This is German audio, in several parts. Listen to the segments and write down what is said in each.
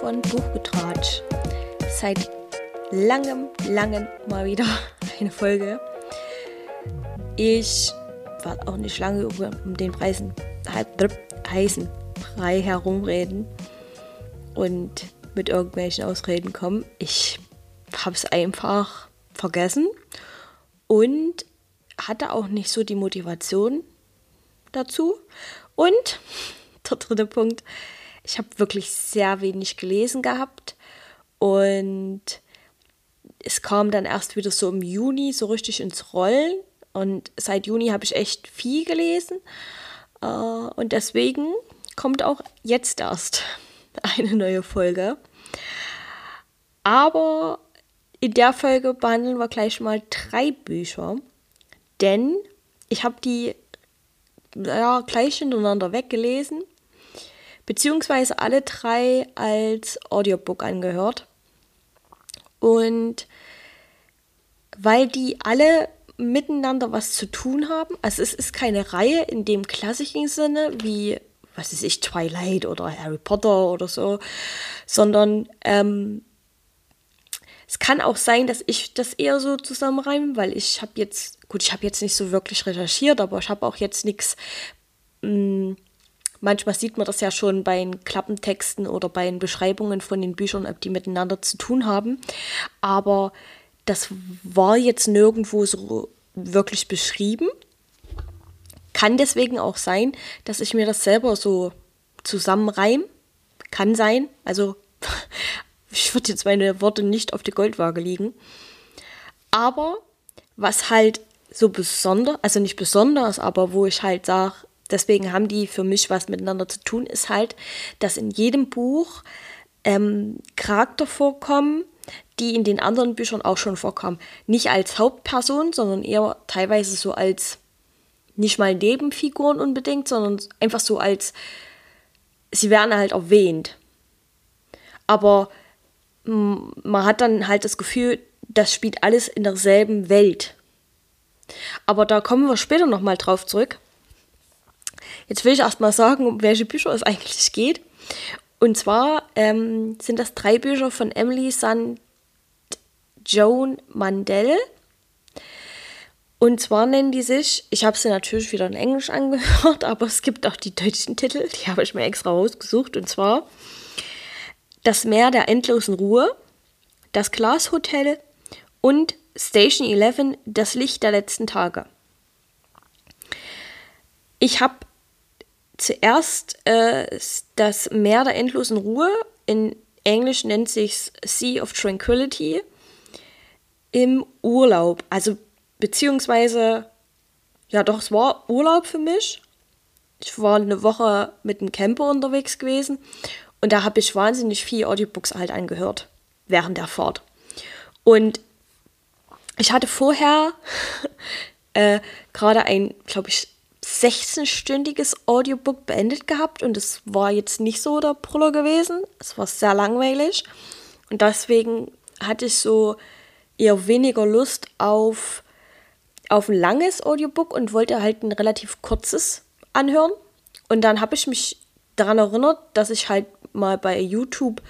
Von Buchgetratsch. Seit langem, langem mal wieder eine Folge. Ich werde auch nicht lange um den Preisen, heißen Brei herumreden und mit irgendwelchen Ausreden kommen. Ich habe es einfach vergessen und hatte auch nicht so die Motivation dazu. Und der dritte Punkt, ich habe wirklich sehr wenig gelesen gehabt. Und es kam dann erst wieder so im Juni so richtig ins Rollen. Und seit Juni habe ich echt viel gelesen. Äh, und deswegen kommt auch jetzt erst eine neue Folge. Aber in der Folge behandeln wir gleich mal drei Bücher, denn ich habe die ja, gleich hintereinander weggelesen, beziehungsweise alle drei als Audiobook angehört. Und weil die alle miteinander was zu tun haben, also es ist keine Reihe in dem klassischen Sinne wie, was weiß ich, Twilight oder Harry Potter oder so, sondern ähm, es kann auch sein, dass ich das eher so zusammenreime, weil ich habe jetzt, gut, ich habe jetzt nicht so wirklich recherchiert, aber ich habe auch jetzt nichts. Manchmal sieht man das ja schon bei den Klappentexten oder bei den Beschreibungen von den Büchern, ob die miteinander zu tun haben. Aber das war jetzt nirgendwo so wirklich beschrieben. Kann deswegen auch sein, dass ich mir das selber so zusammenreime. Kann sein. Also ich würde jetzt meine Worte nicht auf die Goldwaage liegen. Aber was halt so besonders, also nicht besonders, aber wo ich halt sage, deswegen haben die für mich was miteinander zu tun, ist halt, dass in jedem Buch ähm, Charakter vorkommen, die in den anderen Büchern auch schon vorkommen. Nicht als Hauptperson, sondern eher teilweise so als nicht mal Nebenfiguren unbedingt, sondern einfach so als sie werden halt erwähnt. Aber man hat dann halt das Gefühl, das spielt alles in derselben Welt. Aber da kommen wir später nochmal drauf zurück. Jetzt will ich erstmal sagen, um welche Bücher es eigentlich geht. Und zwar ähm, sind das drei Bücher von Emily St. Joan Mandel. Und zwar nennen die sich, ich habe sie natürlich wieder in Englisch angehört, aber es gibt auch die deutschen Titel, die habe ich mir extra rausgesucht. Und zwar das Meer der endlosen Ruhe, das Glashotel und Station 11, das Licht der letzten Tage. Ich habe zuerst äh, das Meer der endlosen Ruhe, in Englisch nennt sich Sea of Tranquility, im Urlaub, also beziehungsweise, ja doch, es war Urlaub für mich. Ich war eine Woche mit einem Camper unterwegs gewesen und da habe ich wahnsinnig viel Audiobooks halt angehört während der Fahrt. Und ich hatte vorher äh, gerade ein, glaube ich, 16-stündiges Audiobook beendet gehabt und es war jetzt nicht so der Brüller gewesen. Es war sehr langweilig und deswegen hatte ich so eher weniger Lust auf, auf ein langes Audiobook und wollte halt ein relativ kurzes anhören. Und dann habe ich mich daran erinnert, dass ich halt mal bei YouTube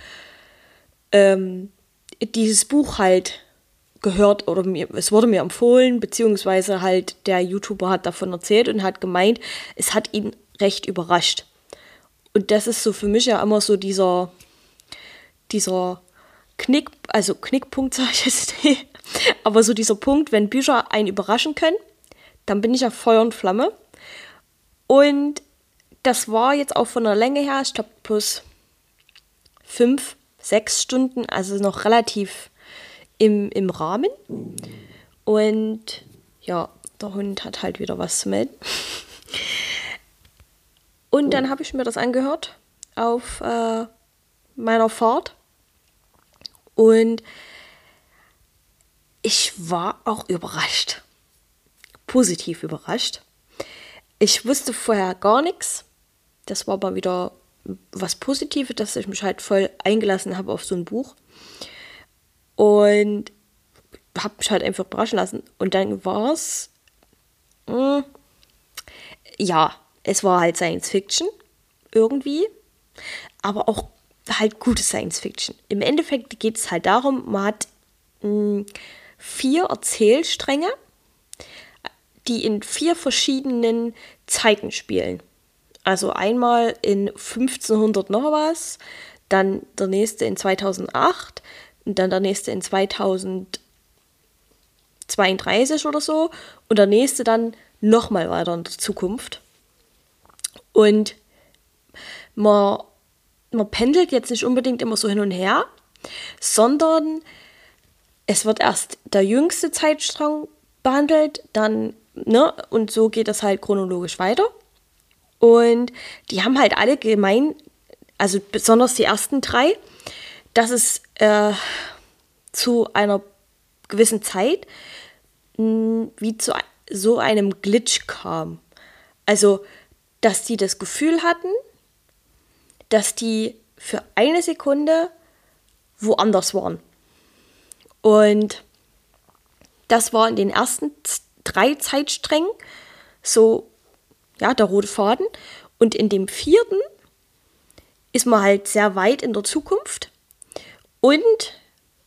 ähm, dieses Buch halt gehört oder mir, es wurde mir empfohlen, beziehungsweise halt der YouTuber hat davon erzählt und hat gemeint, es hat ihn recht überrascht. Und das ist so für mich ja immer so dieser, dieser Knick, also Knickpunkt sage ich jetzt nicht, aber so dieser Punkt, wenn Bücher einen überraschen können, dann bin ich ja Feuer und Flamme. Und das war jetzt auch von der Länge her, ich glaube plus fünf, sechs Stunden, also noch relativ im, im Rahmen. Und ja, der Hund hat halt wieder was zu melden. Und dann habe ich mir das angehört auf äh, meiner Fahrt. Und ich war auch überrascht. Positiv überrascht. Ich wusste vorher gar nichts. Das war mal wieder was Positives, dass ich mich halt voll eingelassen habe auf so ein Buch. Und habe mich halt einfach überraschen lassen. Und dann war es, hm, ja, es war halt Science Fiction irgendwie, aber auch halt gute Science Fiction. Im Endeffekt geht es halt darum, man hat mh, hm, vier Erzählstränge, die in vier verschiedenen Zeiten spielen. Also einmal in 1500 noch was, dann der nächste in 2008 und dann der nächste in 2032 oder so und der nächste dann nochmal weiter in der Zukunft. Und man, man pendelt jetzt nicht unbedingt immer so hin und her, sondern es wird erst der jüngste Zeitstrang behandelt, dann, ne, und so geht das halt chronologisch weiter. Und die haben halt alle gemein, also besonders die ersten drei, dass es äh, zu einer gewissen Zeit mh, wie zu so einem Glitch kam. Also, dass die das Gefühl hatten, dass die für eine Sekunde woanders waren. Und das war in den ersten drei Zeitsträngen so, ja, der rote Faden. Und in dem vierten ist man halt sehr weit in der Zukunft und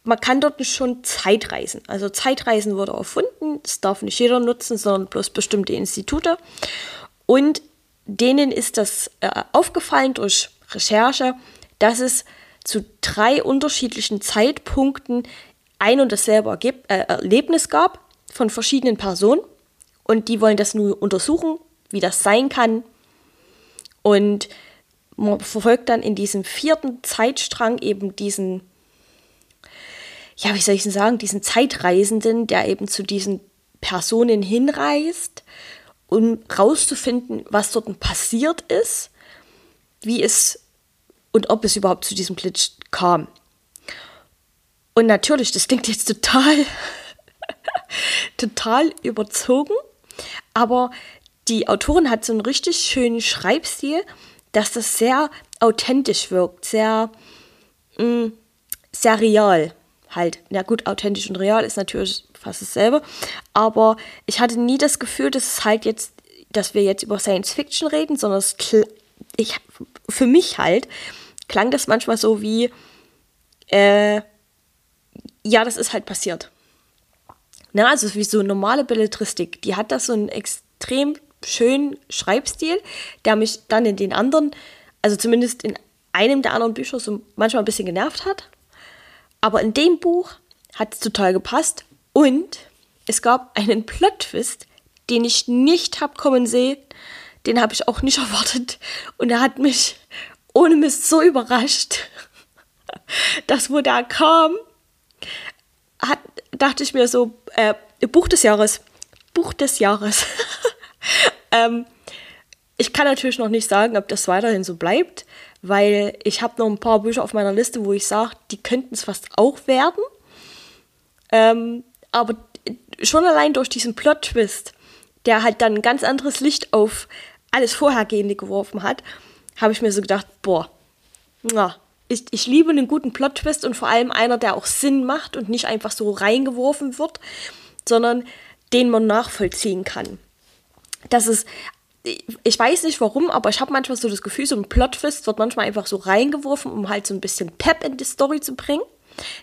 man kann dort schon Zeitreisen. Also Zeitreisen wurde erfunden, das darf nicht jeder nutzen, sondern bloß bestimmte Institute. Und denen ist das äh, aufgefallen durch Recherche, dass es zu drei unterschiedlichen Zeitpunkten ein und dasselbe Ergeb äh, Erlebnis gab von verschiedenen Personen. Und die wollen das nun untersuchen, wie das sein kann. Und man verfolgt dann in diesem vierten Zeitstrang eben diesen, ja, wie soll ich denn sagen, diesen Zeitreisenden, der eben zu diesen Personen hinreist, um rauszufinden, was dort passiert ist, wie es und ob es überhaupt zu diesem Glitch kam. Und natürlich, das klingt jetzt total, total überzogen, aber die Autorin hat so einen richtig schönen Schreibstil, dass das sehr authentisch wirkt, sehr, mh, mm, halt. Ja gut, authentisch und real ist natürlich fast dasselbe, aber ich hatte nie das Gefühl, dass es halt jetzt, dass wir jetzt über Science Fiction reden, sondern es ich, für mich halt klang das manchmal so wie, äh, ja, das ist halt passiert. Na, also wie so normale Belletristik. Die hat das so einen extrem schönen Schreibstil, der mich dann in den anderen, also zumindest in einem der anderen Bücher so manchmal ein bisschen genervt hat. Aber in dem Buch hat es total gepasst und es gab einen Plot-Twist, den ich nicht habe kommen sehen. Den habe ich auch nicht erwartet. Und er hat mich ohne Mist so überrascht, dass wo der kam, hat, dachte ich mir so, äh, Buch des Jahres. Buch des Jahres. ähm, ich kann natürlich noch nicht sagen, ob das weiterhin so bleibt, weil ich habe noch ein paar Bücher auf meiner Liste, wo ich sage, die könnten es fast auch werden. Ähm, aber schon allein durch diesen Plot-Twist, der halt dann ein ganz anderes Licht auf alles Vorhergehende geworfen hat, habe ich mir so gedacht, boah, na, ich, ich liebe einen guten Plot-Twist und vor allem einer, der auch Sinn macht und nicht einfach so reingeworfen wird, sondern den man nachvollziehen kann. Das ist, ich weiß nicht warum, aber ich habe manchmal so das Gefühl, so ein Plot-Twist wird manchmal einfach so reingeworfen, um halt so ein bisschen Pep in die Story zu bringen.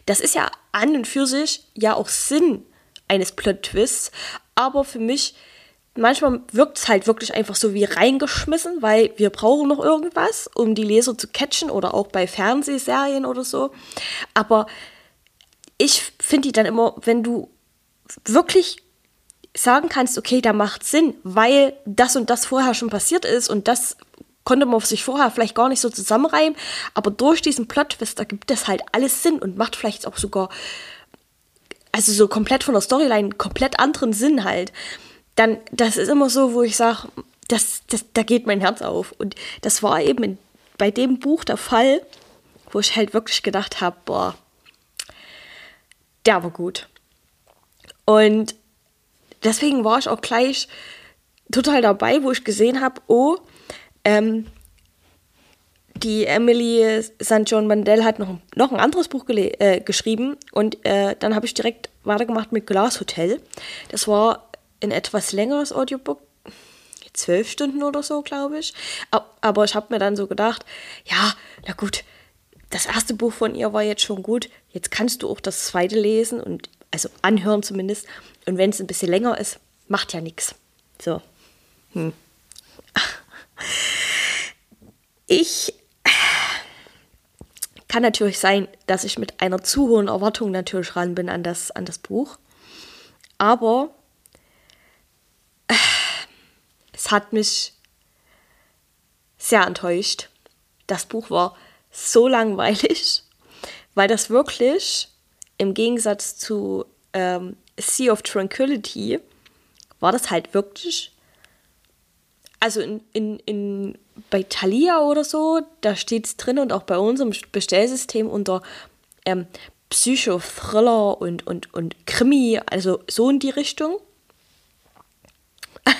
Das ist ja an und für sich ja auch Sinn eines Plot-Twists, aber für mich manchmal wirkt es halt wirklich einfach so wie reingeschmissen, weil wir brauchen noch irgendwas, um die Leser zu catchen oder auch bei Fernsehserien oder so. Aber ich finde die dann immer, wenn du wirklich sagen kannst, okay, da macht Sinn, weil das und das vorher schon passiert ist und das konnte man sich vorher vielleicht gar nicht so zusammenreimen, aber durch diesen Plot-Twist ergibt das halt alles Sinn und macht vielleicht auch sogar, also so komplett von der Storyline, komplett anderen Sinn halt dann, das ist immer so, wo ich sage, das, das, da geht mein Herz auf. Und das war eben in, bei dem Buch der Fall, wo ich halt wirklich gedacht habe, boah, der war gut. Und deswegen war ich auch gleich total dabei, wo ich gesehen habe, oh, ähm, die Emily St. John Mandel hat noch, noch ein anderes Buch äh, geschrieben und äh, dann habe ich direkt weitergemacht mit Glass Hotel. Das war ein etwas längeres Audiobook, zwölf Stunden oder so, glaube ich. Aber ich habe mir dann so gedacht, ja, na gut, das erste Buch von ihr war jetzt schon gut. Jetzt kannst du auch das zweite lesen und also anhören zumindest. Und wenn es ein bisschen länger ist, macht ja nichts. So. Hm. Ich kann natürlich sein, dass ich mit einer zu hohen Erwartung natürlich ran bin an das, an das Buch. Aber es hat mich sehr enttäuscht. Das Buch war so langweilig, weil das wirklich im Gegensatz zu ähm, Sea of Tranquility war das halt wirklich, also in, in, in, bei Thalia oder so, da steht es drin und auch bei unserem Bestellsystem unter ähm, Psychothriller und, und, und Krimi, also so in die Richtung.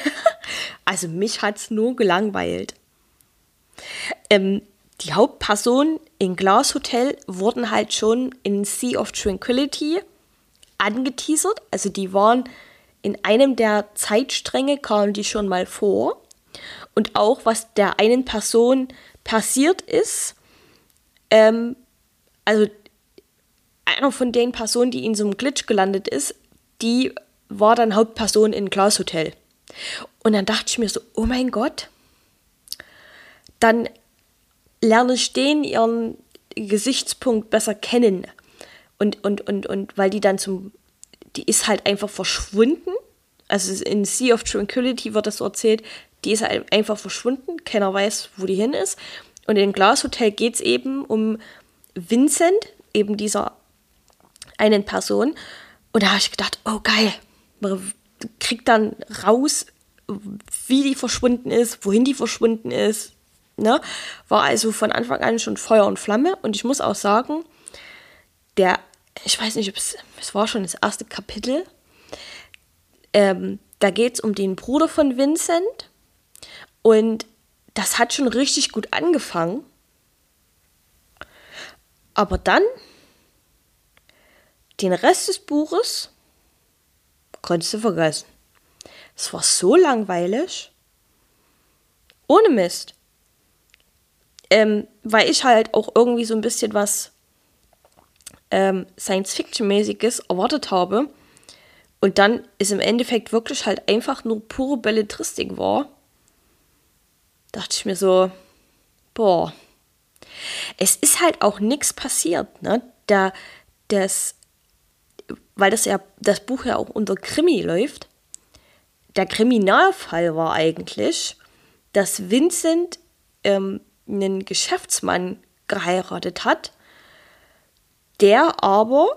also mich hat es nur gelangweilt. Ähm, die Hauptpersonen in Glass Hotel wurden halt schon in Sea of Tranquility angeteasert. Also die waren in einem der Zeitstränge kamen die schon mal vor. Und auch was der einen Person passiert ist, ähm, also einer von den Personen, die in so einem Glitch gelandet ist, die war dann Hauptperson in Glass Hotel. Und dann dachte ich mir so, oh mein Gott, dann lerne ich den ihren Gesichtspunkt besser kennen. Und, und, und, und weil die dann zum, die ist halt einfach verschwunden. Also in Sea of Tranquility wird das so erzählt, die ist halt einfach verschwunden, keiner weiß, wo die hin ist. Und in Glass Hotel geht es eben um Vincent, eben dieser einen Person. Und da habe ich gedacht, oh geil, man kriegt dann raus, wie die verschwunden ist, wohin die verschwunden ist, Ne? War also von Anfang an schon Feuer und Flamme. Und ich muss auch sagen, der, ich weiß nicht, ob es, es war schon das erste Kapitel. Ähm, da geht es um den Bruder von Vincent. Und das hat schon richtig gut angefangen. Aber dann, den Rest des Buches, konntest du vergessen. Es war so langweilig. Ohne Mist ähm, weil ich halt auch irgendwie so ein bisschen was ähm, Science-Fiction-mäßiges erwartet habe. Und dann ist im Endeffekt wirklich halt einfach nur pure Belletristik war. Dachte ich mir so, boah. Es ist halt auch nichts passiert, ne? Da, das, weil das ja, das Buch ja auch unter Krimi läuft. Der Kriminalfall war eigentlich, dass Vincent ähm, einen Geschäftsmann geheiratet hat, der aber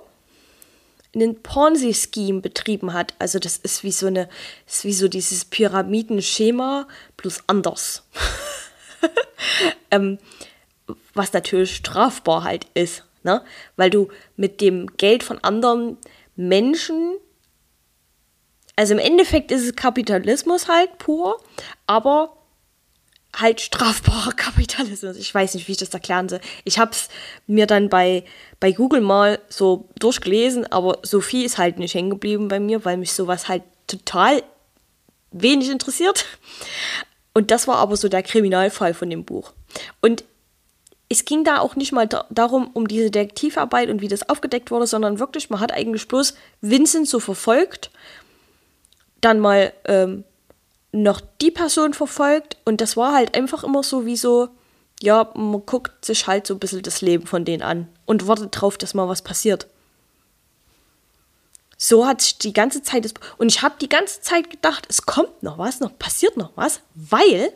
einen Ponzi-Scheme betrieben hat. Also das ist wie so eine, ist wie so dieses Pyramidenschema plus anders. ähm, was natürlich strafbar halt ist, ne? Weil du mit dem Geld von anderen Menschen, also im Endeffekt ist es Kapitalismus halt pur, aber halt strafbarer Kapitalismus. Ich weiß nicht, wie ich das erklären soll. Ich habe es mir dann bei, bei Google mal so durchgelesen, aber so viel ist halt nicht hängen geblieben bei mir, weil mich sowas halt total wenig interessiert. Und das war aber so der Kriminalfall von dem Buch. Und es ging da auch nicht mal da darum, um diese Detektivarbeit und wie das aufgedeckt wurde, sondern wirklich, man hat eigentlich bloß Vincent so verfolgt, dann mal ähm, noch die Person verfolgt und das war halt einfach immer so wie so, ja, man guckt sich halt so ein bisschen das Leben von denen an und wartet drauf, dass mal was passiert. So hat sich die ganze Zeit, das, und ich habe die ganze Zeit gedacht, es kommt noch was, noch passiert noch was, weil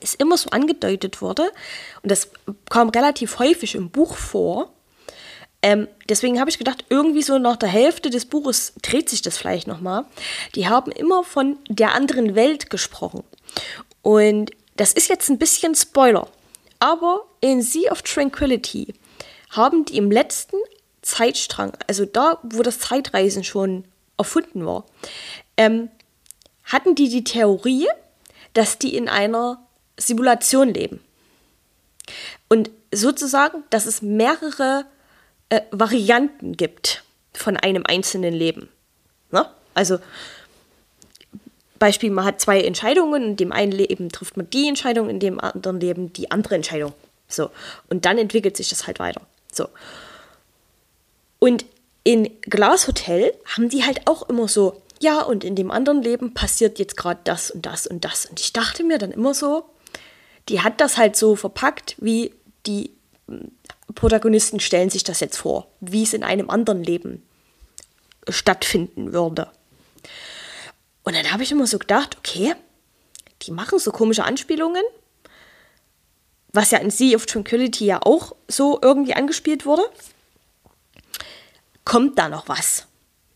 es immer so angedeutet wurde, und das kam relativ häufig im Buch vor, ähm, deswegen habe ich gedacht, irgendwie so nach der Hälfte des Buches dreht sich das vielleicht nochmal. Die haben immer von der anderen Welt gesprochen. Und das ist jetzt ein bisschen Spoiler. Aber in Sea of Tranquility haben die im letzten Zeitstrang, also da, wo das Zeitreisen schon erfunden war, ähm, hatten die die Theorie, dass die in einer Simulation leben. Und sozusagen, dass es mehrere äh, Varianten gibt von einem einzelnen Leben. Ne? Also Beispiel, man hat zwei Entscheidungen, in dem einen Leben trifft man die Entscheidung, in dem anderen Leben die andere Entscheidung. So. Und dann entwickelt sich das halt weiter. So. Und in Glashotel haben die halt auch immer so, ja, und in dem anderen Leben passiert jetzt gerade das und das und das. Und ich dachte mir dann immer so, die hat das halt so verpackt, wie die Protagonisten stellen sich das jetzt vor, wie es in einem anderen Leben stattfinden würde. Und dann habe ich immer so gedacht, okay, die machen so komische Anspielungen, was ja in Sea of Tranquility ja auch so irgendwie angespielt wurde. Kommt da noch was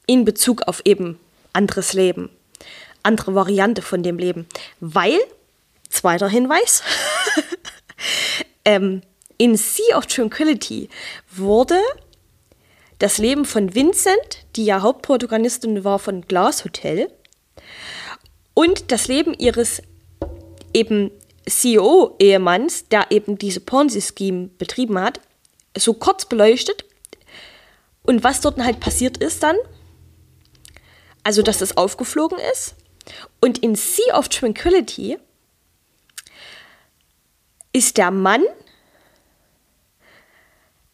in Bezug auf eben anderes Leben, andere Variante von dem Leben? Weil, zweiter Hinweis, ähm, in Sea of Tranquility wurde das Leben von Vincent, die ja Hauptprotagonistin war von Glass Hotel, und das Leben ihres eben CEO-Ehemanns, der eben diese Ponzi-Scheme betrieben hat, so kurz beleuchtet. Und was dort halt passiert ist dann, also dass das aufgeflogen ist. Und in Sea of Tranquility ist der Mann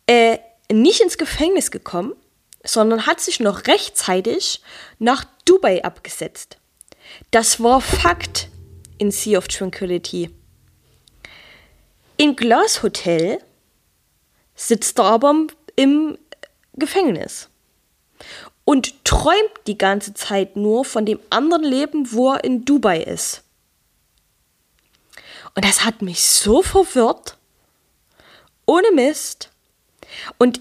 äh, nicht ins Gefängnis gekommen, sondern hat sich noch rechtzeitig nach Dubai abgesetzt. Das war Fakt in Sea of Tranquility. In Glass Hotel sitzt er aber im Gefängnis und träumt die ganze Zeit nur von dem anderen Leben, wo er in Dubai ist. Und das hat mich so verwirrt. Ohne Mist. Und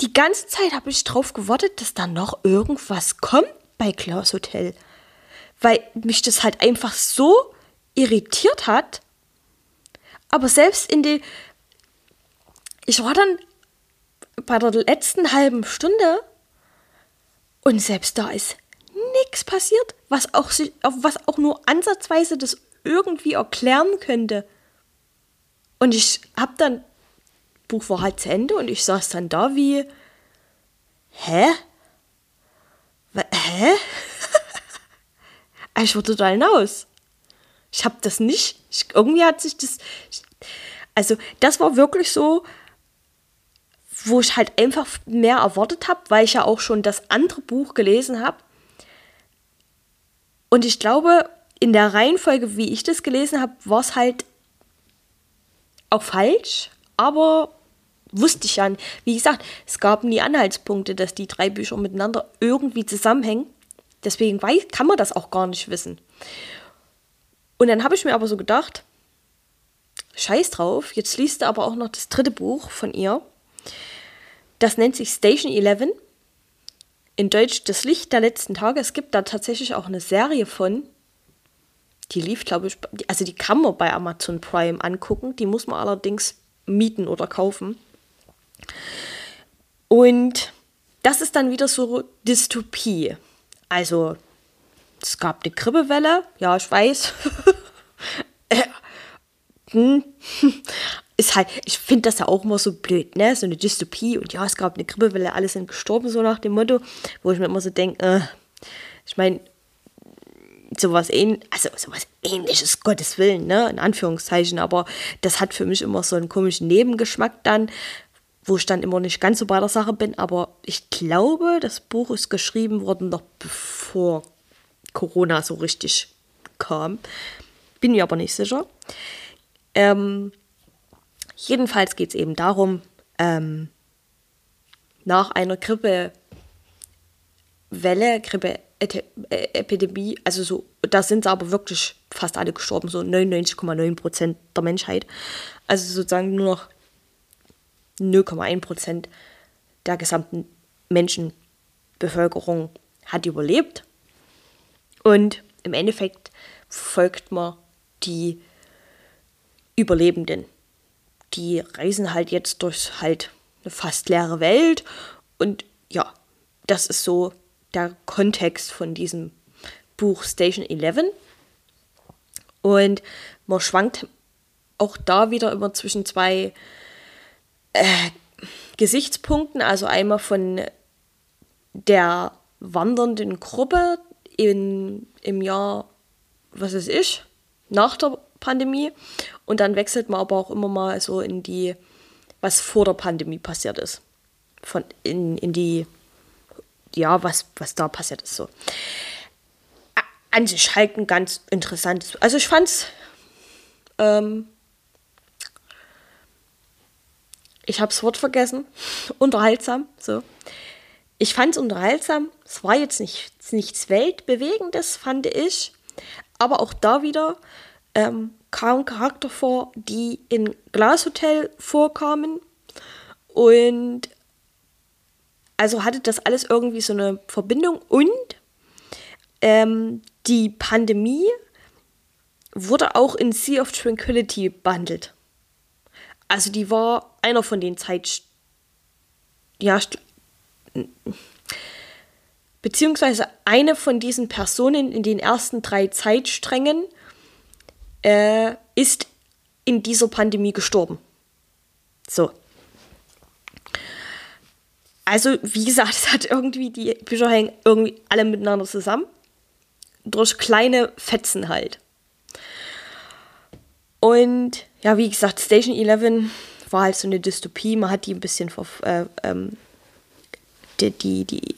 die ganze Zeit habe ich darauf gewartet, dass da noch irgendwas kommt bei Klaus Hotel. Weil mich das halt einfach so irritiert hat. Aber selbst in den. Ich war dann bei der letzten halben Stunde und selbst da ist nichts passiert, was auch, was auch nur ansatzweise das irgendwie erklären könnte. Und ich habe dann Buch war halt zu Ende und ich saß dann da wie, hä? Hä? ich war total hinaus. Ich habe das nicht, ich, irgendwie hat sich das, ich, also das war wirklich so, wo ich halt einfach mehr erwartet habe, weil ich ja auch schon das andere Buch gelesen habe. Und ich glaube, in der Reihenfolge, wie ich das gelesen habe, war es halt auch falsch, aber wusste ich ja. Wie gesagt, es gab nie Anhaltspunkte, dass die drei Bücher miteinander irgendwie zusammenhängen. Deswegen weiß, kann man das auch gar nicht wissen. Und dann habe ich mir aber so gedacht, scheiß drauf, jetzt liest du aber auch noch das dritte Buch von ihr. Das nennt sich Station 11. In Deutsch Das Licht der letzten Tage. Es gibt da tatsächlich auch eine Serie von. Die lief, glaube ich, also die kann man bei Amazon Prime angucken. Die muss man allerdings mieten oder kaufen. Und das ist dann wieder so Dystopie. Also, es gab eine Grippewelle, ja, ich weiß. Hm. ist halt, ich finde das ja auch immer so blöd, ne? So eine Dystopie und ja, es gab eine Grippewelle, alle sind gestorben, so nach dem Motto, wo ich mir immer so denke, äh, ich meine, sowas ähn also sowas ähnliches, Gottes Willen, ne? In Anführungszeichen, aber das hat für mich immer so einen komischen Nebengeschmack dann, wo ich dann immer nicht ganz so bei der Sache bin, aber ich glaube, das Buch ist geschrieben worden noch bevor Corona so richtig kam. Bin mir aber nicht sicher. Ähm, jedenfalls geht es eben darum, ähm, nach einer Grippewelle, Grippeepidemie, also so, da sind sie aber wirklich fast alle gestorben, so 99,9 Prozent der Menschheit. Also sozusagen nur noch 0,1 Prozent der gesamten Menschenbevölkerung hat überlebt. Und im Endeffekt folgt man die Überlebenden. Die reisen halt jetzt durch halt eine fast leere Welt. Und ja, das ist so der Kontext von diesem Buch Station 11. Und man schwankt auch da wieder immer zwischen zwei äh, Gesichtspunkten, also einmal von der wandernden Gruppe in, im Jahr, was weiß ich, nach der Pandemie Und dann wechselt man aber auch immer mal so in die, was vor der Pandemie passiert ist. Von in, in die, ja, was, was da passiert ist so. An sich halt ein ganz interessantes. Also ich fand's ähm, ich habe das Wort vergessen, unterhaltsam, so. Ich fand es unterhaltsam. Es war jetzt nicht, nichts Weltbewegendes, fand ich. Aber auch da wieder ähm, kam Charakter vor, die in Glashotel vorkamen. Und also hatte das alles irgendwie so eine Verbindung. Und ähm, die Pandemie wurde auch in Sea of Tranquility behandelt. Also die war einer von den Zeit... Ja, beziehungsweise eine von diesen Personen in den ersten drei Zeitsträngen äh, ist in dieser Pandemie gestorben. So. Also, wie gesagt, es hat irgendwie, die Bücher hängen irgendwie alle miteinander zusammen. Durch kleine Fetzen halt. Und ja, wie gesagt, Station 11 war halt so eine Dystopie. Man hat die ein bisschen äh, ähm, die, die, die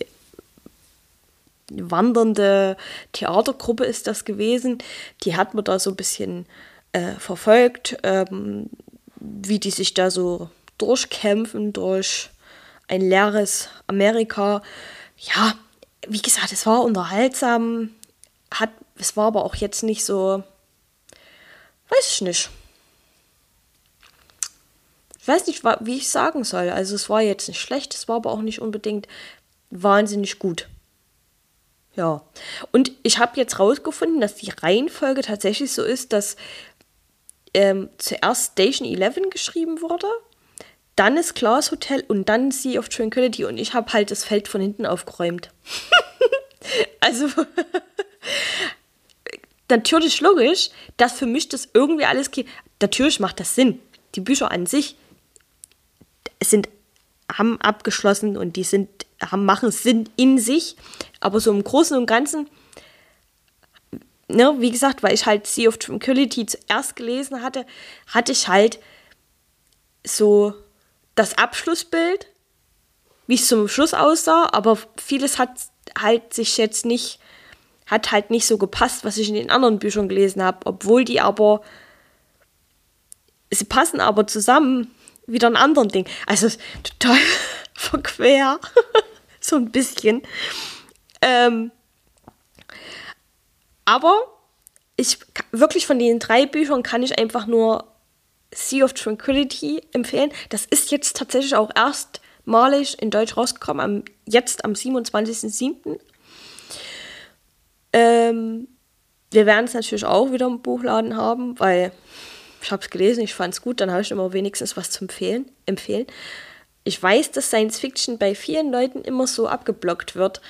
wandernde Theatergruppe ist das gewesen. Die hat man da so ein bisschen äh, verfolgt, ähm, wie die sich da so durchkämpfen durch ein leeres Amerika. Ja, wie gesagt, es war unterhaltsam, hat, es war aber auch jetzt nicht so Weiß ich nicht. Ich weiß nicht, wie ich sagen soll. Also es war jetzt nicht schlecht, es war aber auch nicht unbedingt wahnsinnig gut. Ja. Und ich habe jetzt rausgefunden, dass die Reihenfolge tatsächlich so ist, dass ähm, zuerst Station 11 geschrieben wurde, dann ist Glass Hotel und dann Sea of Tranquility und ich habe halt das Feld von hinten aufgeräumt. also natürlich logisch, dass für mich das irgendwie alles geht. Natürlich macht das Sinn. Die Bücher an sich sind, haben abgeschlossen und die sind, haben, machen Sinn in sich. Aber so im Großen und Ganzen, ne, wie gesagt, weil ich halt Sea of Tranquility zuerst gelesen hatte, hatte ich halt so das Abschlussbild, wie es zum Schluss aussah, aber vieles hat halt sich jetzt nicht hat halt nicht so gepasst, was ich in den anderen Büchern gelesen habe, obwohl die aber, sie passen aber zusammen wieder ein anderen Ding. Also total verquer, so ein bisschen. Ähm, aber ich wirklich von den drei Büchern kann ich einfach nur Sea of Tranquility empfehlen. Das ist jetzt tatsächlich auch erstmalig in Deutsch rausgekommen, am, jetzt am 27.07. Ähm, wir werden es natürlich auch wieder im Buchladen haben, weil ich habe es gelesen, ich fand es gut, dann habe ich immer wenigstens was zu empfehlen, empfehlen. Ich weiß, dass Science Fiction bei vielen Leuten immer so abgeblockt wird,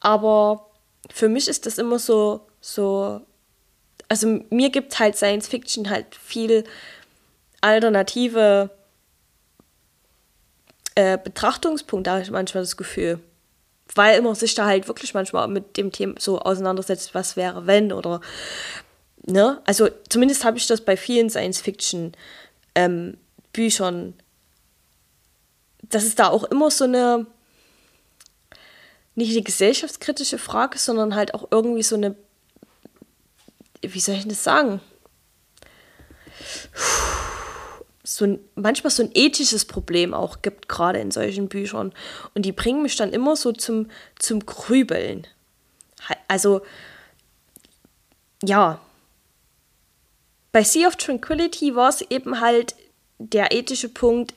aber für mich ist das immer so, so, also mir gibt halt Science Fiction halt viel alternative äh, Betrachtungspunkte, habe ich manchmal das Gefühl weil man sich da halt wirklich manchmal mit dem Thema so auseinandersetzt, was wäre, wenn oder ne? Also zumindest habe ich das bei vielen Science-Fiction ähm, Büchern, dass es da auch immer so eine nicht eine gesellschaftskritische Frage, sondern halt auch irgendwie so eine, wie soll ich das sagen? Puh so ein, manchmal so ein ethisches Problem auch gibt, gerade in solchen Büchern. Und die bringen mich dann immer so zum, zum Grübeln. Also, ja. Bei Sea of Tranquility war es eben halt der ethische Punkt,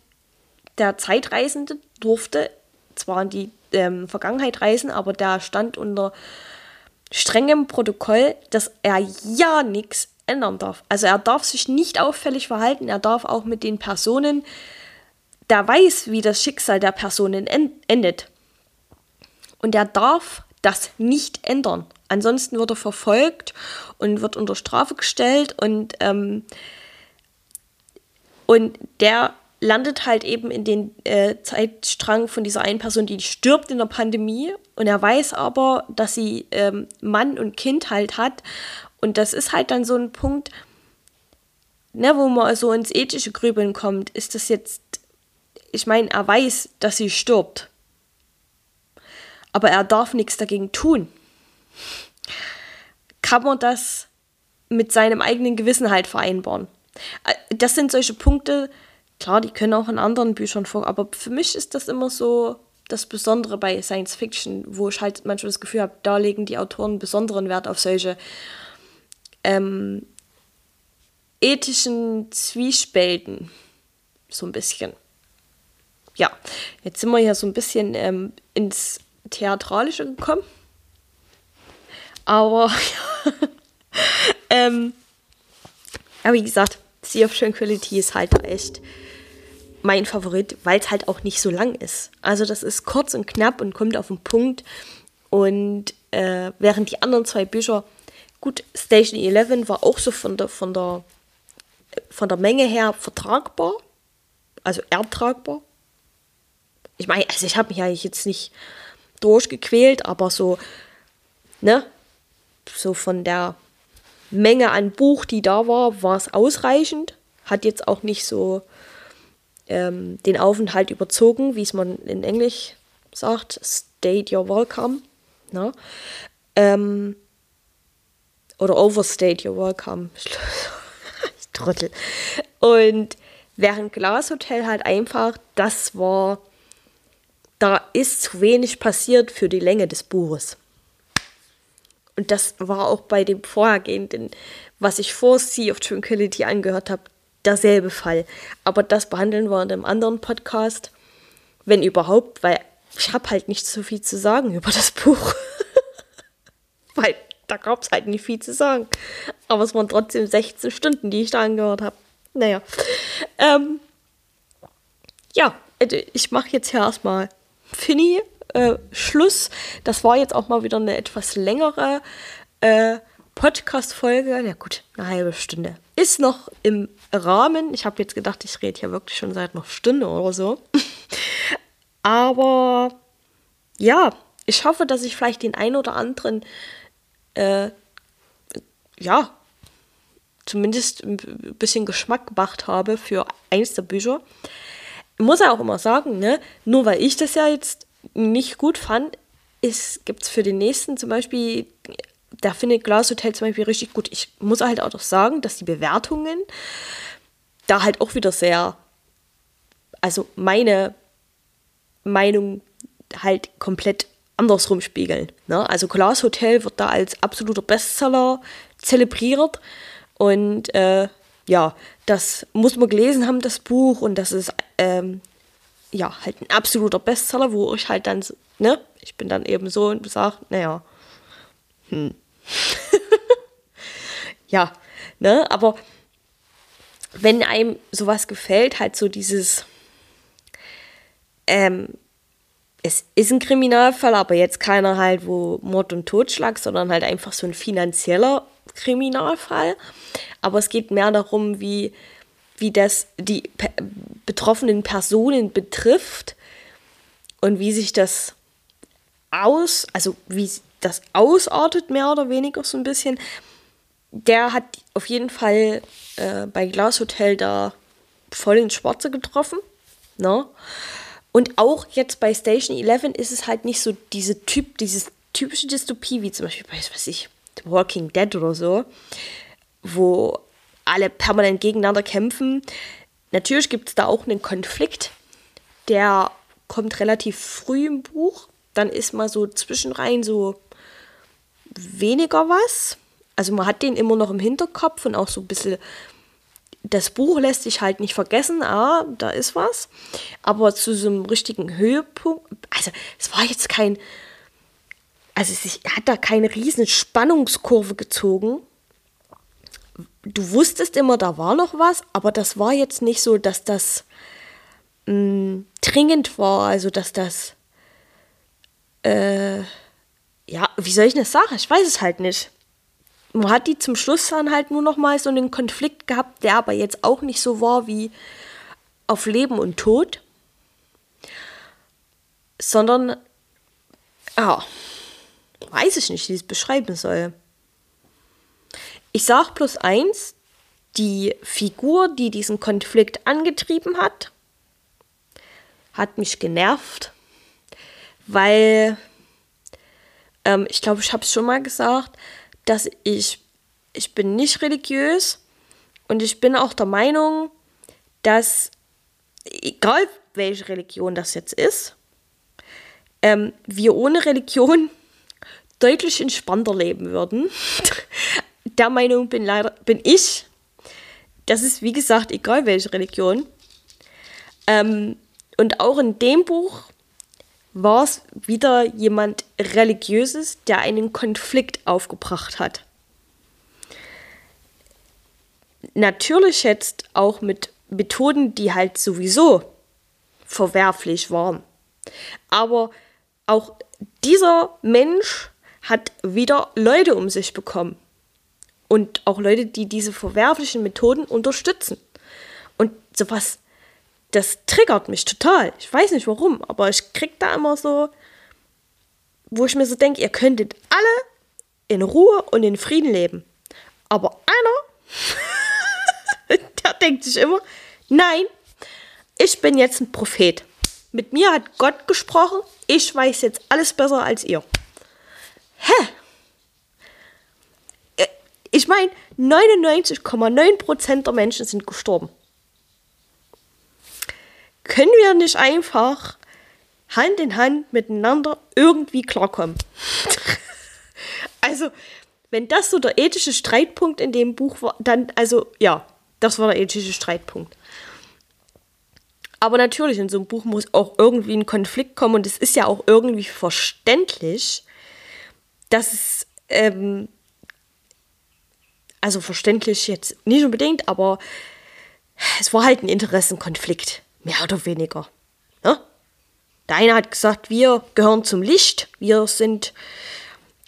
der Zeitreisende durfte zwar in die ähm, Vergangenheit reisen, aber der stand unter strengem Protokoll, dass er ja nichts ändern darf. Also er darf sich nicht auffällig verhalten, er darf auch mit den Personen, der weiß, wie das Schicksal der Personen endet. Und er darf das nicht ändern. Ansonsten wird er verfolgt und wird unter Strafe gestellt und, ähm, und der landet halt eben in den äh, Zeitstrang von dieser einen Person, die stirbt in der Pandemie und er weiß aber, dass sie ähm, Mann und Kind halt hat und das ist halt dann so ein Punkt, ne, wo man so ins ethische Grübeln kommt, ist das jetzt, ich meine, er weiß, dass sie stirbt. Aber er darf nichts dagegen tun. Kann man das mit seinem eigenen Gewissen halt vereinbaren? Äh, das sind solche Punkte, klar, die können auch in anderen Büchern vor, aber für mich ist das immer so das Besondere bei Science Fiction, wo ich halt manchmal das Gefühl habe, da legen die Autoren besonderen Wert auf solche ähm, ethischen Zwiespälten. So ein bisschen. Ja, jetzt sind wir ja so ein bisschen ähm, ins Theatralische gekommen. Aber, ähm, aber wie gesagt, Sea of Tranquility ist halt echt mein Favorit, weil es halt auch nicht so lang ist. Also das ist kurz und knapp und kommt auf den Punkt. Und äh, während die anderen zwei Bücher, gut, Station 11 war auch so von der, von der, von der Menge her vertragbar, also ertragbar. Ich meine, also ich habe mich eigentlich jetzt nicht durchgequält, aber so, ne, so von der Menge an Buch, die da war, war es ausreichend. Hat jetzt auch nicht so ähm, den Aufenthalt überzogen, wie es man in Englisch sagt. State your welcome. Ne? Ähm, oder overstate your welcome. ich trottel. Und während Glashotel halt einfach, das war, da ist zu wenig passiert für die Länge des Buches. Und das war auch bei dem vorhergehenden, was ich vor Sea of Tranquility angehört habe, derselbe Fall. Aber das behandeln wir in einem anderen Podcast, wenn überhaupt, weil ich habe halt nicht so viel zu sagen über das Buch. weil da gab es halt nicht viel zu sagen. Aber es waren trotzdem 16 Stunden, die ich da angehört habe. Naja. Ähm, ja, also ich mache jetzt hier erstmal Finny äh, Schluss. Das war jetzt auch mal wieder eine etwas längere äh, Podcast-Folge. Ja gut, eine halbe Stunde. Ist noch im Rahmen. Ich habe jetzt gedacht, ich rede hier wirklich schon seit einer Stunde oder so. Aber ja, ich hoffe, dass ich vielleicht den ein oder anderen, äh, ja, zumindest ein bisschen Geschmack gemacht habe für eins der Bücher. Ich muss ja auch immer sagen, ne, nur weil ich das ja jetzt nicht gut fand, gibt es für den nächsten zum Beispiel, da findet Glass Hotel zum Beispiel richtig gut. Ich muss halt auch noch sagen, dass die Bewertungen da halt auch wieder sehr, also meine Meinung halt komplett andersrum spiegeln. Ne? Also Glass Hotel wird da als absoluter Bestseller zelebriert und äh, ja, das muss man gelesen haben, das Buch und das ist ähm, ja, halt ein absoluter Bestseller, wo ich halt dann, ne, ich bin dann eben so und sage, naja, hm. ja, ne, aber wenn einem sowas gefällt, halt so dieses, ähm, es ist ein Kriminalfall, aber jetzt keiner halt, wo Mord und Totschlag, sondern halt einfach so ein finanzieller Kriminalfall. Aber es geht mehr darum, wie wie das die betroffenen Personen betrifft und wie sich das aus, also wie das ausartet, mehr oder weniger so ein bisschen. Der hat auf jeden Fall äh, bei Glashotel da voll ins Schwarze getroffen. Ne? Und auch jetzt bei Station 11 ist es halt nicht so diese Typ, dieses typische Dystopie, wie zum Beispiel bei, was ich, The Walking Dead oder so, wo alle permanent gegeneinander kämpfen. Natürlich gibt es da auch einen Konflikt, der kommt relativ früh im Buch. Dann ist mal so zwischenrein so weniger was. Also man hat den immer noch im Hinterkopf und auch so ein bisschen. Das Buch lässt sich halt nicht vergessen, ah, da ist was. Aber zu so einem richtigen Höhepunkt, also es war jetzt kein, also es hat da keine riesen Spannungskurve gezogen, du wusstest immer, da war noch was, aber das war jetzt nicht so, dass das mh, mm, dringend war, also dass das, äh, ja, wie soll ich das sagen? Ich weiß es halt nicht. Man hat die zum Schluss dann halt nur noch mal so einen Konflikt gehabt, der aber jetzt auch nicht so war wie auf Leben und Tod, sondern, ja, weiß ich nicht, wie ich es beschreiben soll. Ich sage plus eins, die Figur, die diesen Konflikt angetrieben hat, hat mich genervt, weil ähm, ich glaube, ich habe es schon mal gesagt, dass ich, ich bin nicht religiös und ich bin auch der Meinung, dass egal welche Religion das jetzt ist, ähm, wir ohne Religion deutlich entspannter leben würden. Der Meinung bin leider bin ich. Das ist wie gesagt egal welche Religion. Ähm, und auch in dem Buch war es wieder jemand religiöses, der einen Konflikt aufgebracht hat. Natürlich jetzt auch mit Methoden, die halt sowieso verwerflich waren. Aber auch dieser Mensch hat wieder Leute um sich bekommen. Und auch Leute, die diese verwerflichen Methoden unterstützen. Und sowas, das triggert mich total. Ich weiß nicht warum, aber ich krieg da immer so, wo ich mir so denke, ihr könntet alle in Ruhe und in Frieden leben. Aber einer, der denkt sich immer, nein, ich bin jetzt ein Prophet. Mit mir hat Gott gesprochen, ich weiß jetzt alles besser als ihr. Hä? Äh, ich meine, 99,9% der Menschen sind gestorben. Können wir nicht einfach Hand in Hand miteinander irgendwie klarkommen? also, wenn das so der ethische Streitpunkt in dem Buch war, dann, also ja, das war der ethische Streitpunkt. Aber natürlich, in so einem Buch muss auch irgendwie ein Konflikt kommen und es ist ja auch irgendwie verständlich, dass es, ähm, also verständlich jetzt nicht unbedingt, aber es war halt ein Interessenkonflikt, mehr oder weniger. Ne? Der eine hat gesagt, wir gehören zum Licht, wir sind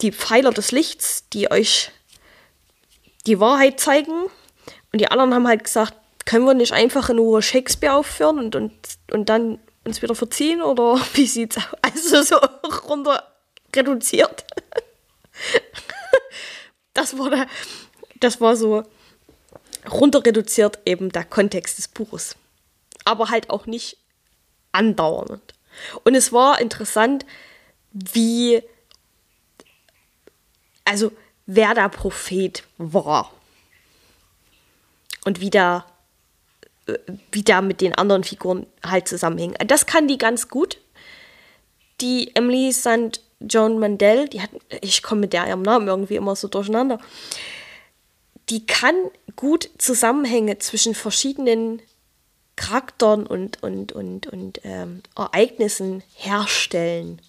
die Pfeiler des Lichts, die euch die Wahrheit zeigen. Und die anderen haben halt gesagt, können wir nicht einfach nur Shakespeare aufführen und, und, und dann uns wieder verziehen? Oder wie sieht's aus? Also so runter reduziert. Das war, der, das war so runter reduziert eben der Kontext des Buches. Aber halt auch nicht andauernd. Und es war interessant, wie, also wer der Prophet war. Und wie der wie da mit den anderen Figuren halt zusammenhängen. Das kann die ganz gut. Die Emily St. John Mandel, die hat, ich komme mit der ihrem Namen irgendwie immer so durcheinander. Die kann gut Zusammenhänge zwischen verschiedenen Charakteren und, und, und, und ähm, Ereignissen herstellen.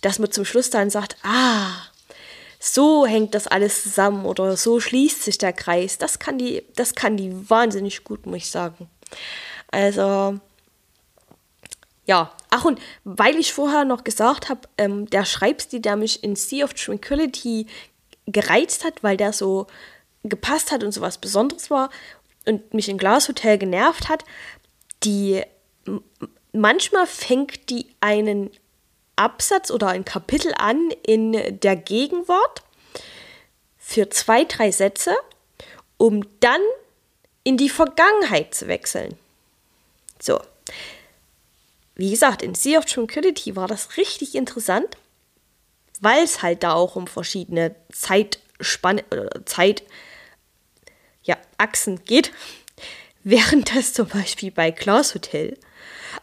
Dass man zum Schluss dann sagt, ah, so hängt das alles zusammen oder so schließt sich der Kreis. Das kann die, das kann die wahnsinnig gut, muss ich sagen. Also, ja. Ach, und weil ich vorher noch gesagt habe, ähm, der Schreibstil, der mich in Sea of Tranquility gereizt hat, weil der so gepasst hat und so was Besonderes war und mich in Glashotel genervt hat, die manchmal fängt die einen Absatz oder ein Kapitel an in der Gegenwart für zwei, drei Sätze, um dann in die Vergangenheit zu wechseln. So. Wie gesagt, in Sea of Tranquility war das richtig interessant, weil es halt da auch um verschiedene Zeitspanne oder Zeit ja, Achsen geht, während das zum Beispiel bei Klaus Hotel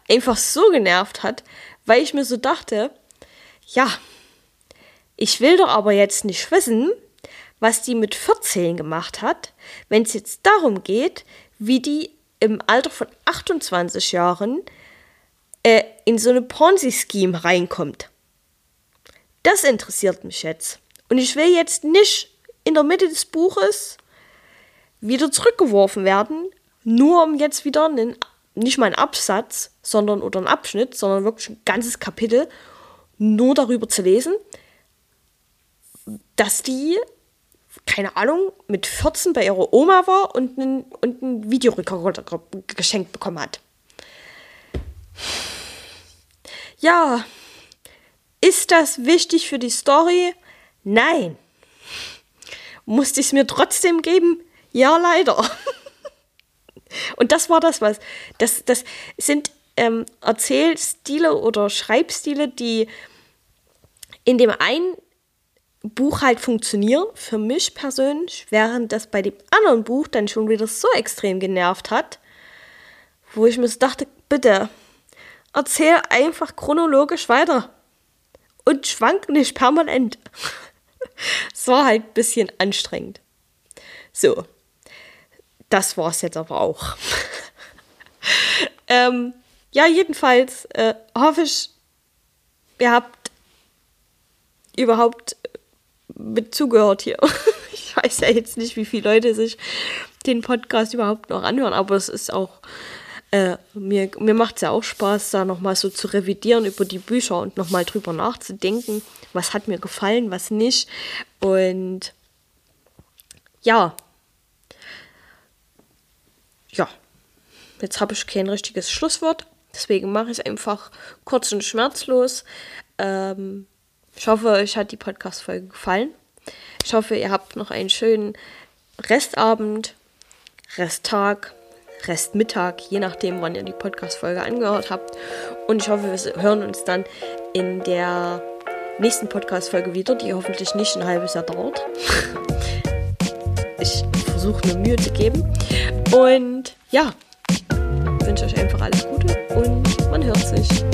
einfach so genervt hat, weil ich mir so dachte, ja, ich will doch aber jetzt nicht wissen, was die mit 14 gemacht hat, wenn es jetzt darum geht, wie die im Alter von 28 Jahren äh, in so eine Ponzi-Scheme reinkommt. Das interessiert mich jetzt. Und ich will jetzt nicht in der Mitte des Buches wieder zurückgeworfen werden, nur um jetzt wieder einen nicht mal ein Absatz, sondern oder ein Abschnitt, sondern wirklich ein ganzes Kapitel nur darüber zu lesen, dass die, keine Ahnung, mit 14 bei ihrer Oma war und einen, und einen Videorekorder geschenkt bekommen hat. Ja, ist das wichtig für die Story? Nein. Musste ich es mir trotzdem geben? Ja, leider. Und das war das, was. Das, das sind ähm, Erzählstile oder Schreibstile, die in dem einen Buch halt funktionieren, für mich persönlich, während das bei dem anderen Buch dann schon wieder so extrem genervt hat, wo ich mir so dachte, bitte, erzähl einfach chronologisch weiter und schwank nicht permanent. Es war halt ein bisschen anstrengend. So, das war es jetzt aber auch. ähm, ja, jedenfalls äh, hoffe ich, ihr habt überhaupt mit zugehört hier. Ich weiß ja jetzt nicht, wie viele Leute sich den Podcast überhaupt noch anhören, aber es ist auch, äh, mir, mir macht es ja auch Spaß, da nochmal so zu revidieren über die Bücher und nochmal drüber nachzudenken, was hat mir gefallen, was nicht. Und ja, ja, jetzt habe ich kein richtiges Schlusswort, deswegen mache ich es einfach kurz und schmerzlos. Ähm, ich hoffe, euch hat die Podcast-Folge gefallen. Ich hoffe, ihr habt noch einen schönen Restabend, Resttag, Restmittag, je nachdem, wann ihr die Podcast-Folge angehört habt. Und ich hoffe, wir hören uns dann in der nächsten Podcast-Folge wieder, die hoffentlich nicht ein halbes Jahr dauert. ich versuche mir Mühe zu geben. Und ja, wünsche euch einfach alles Gute und man hört sich.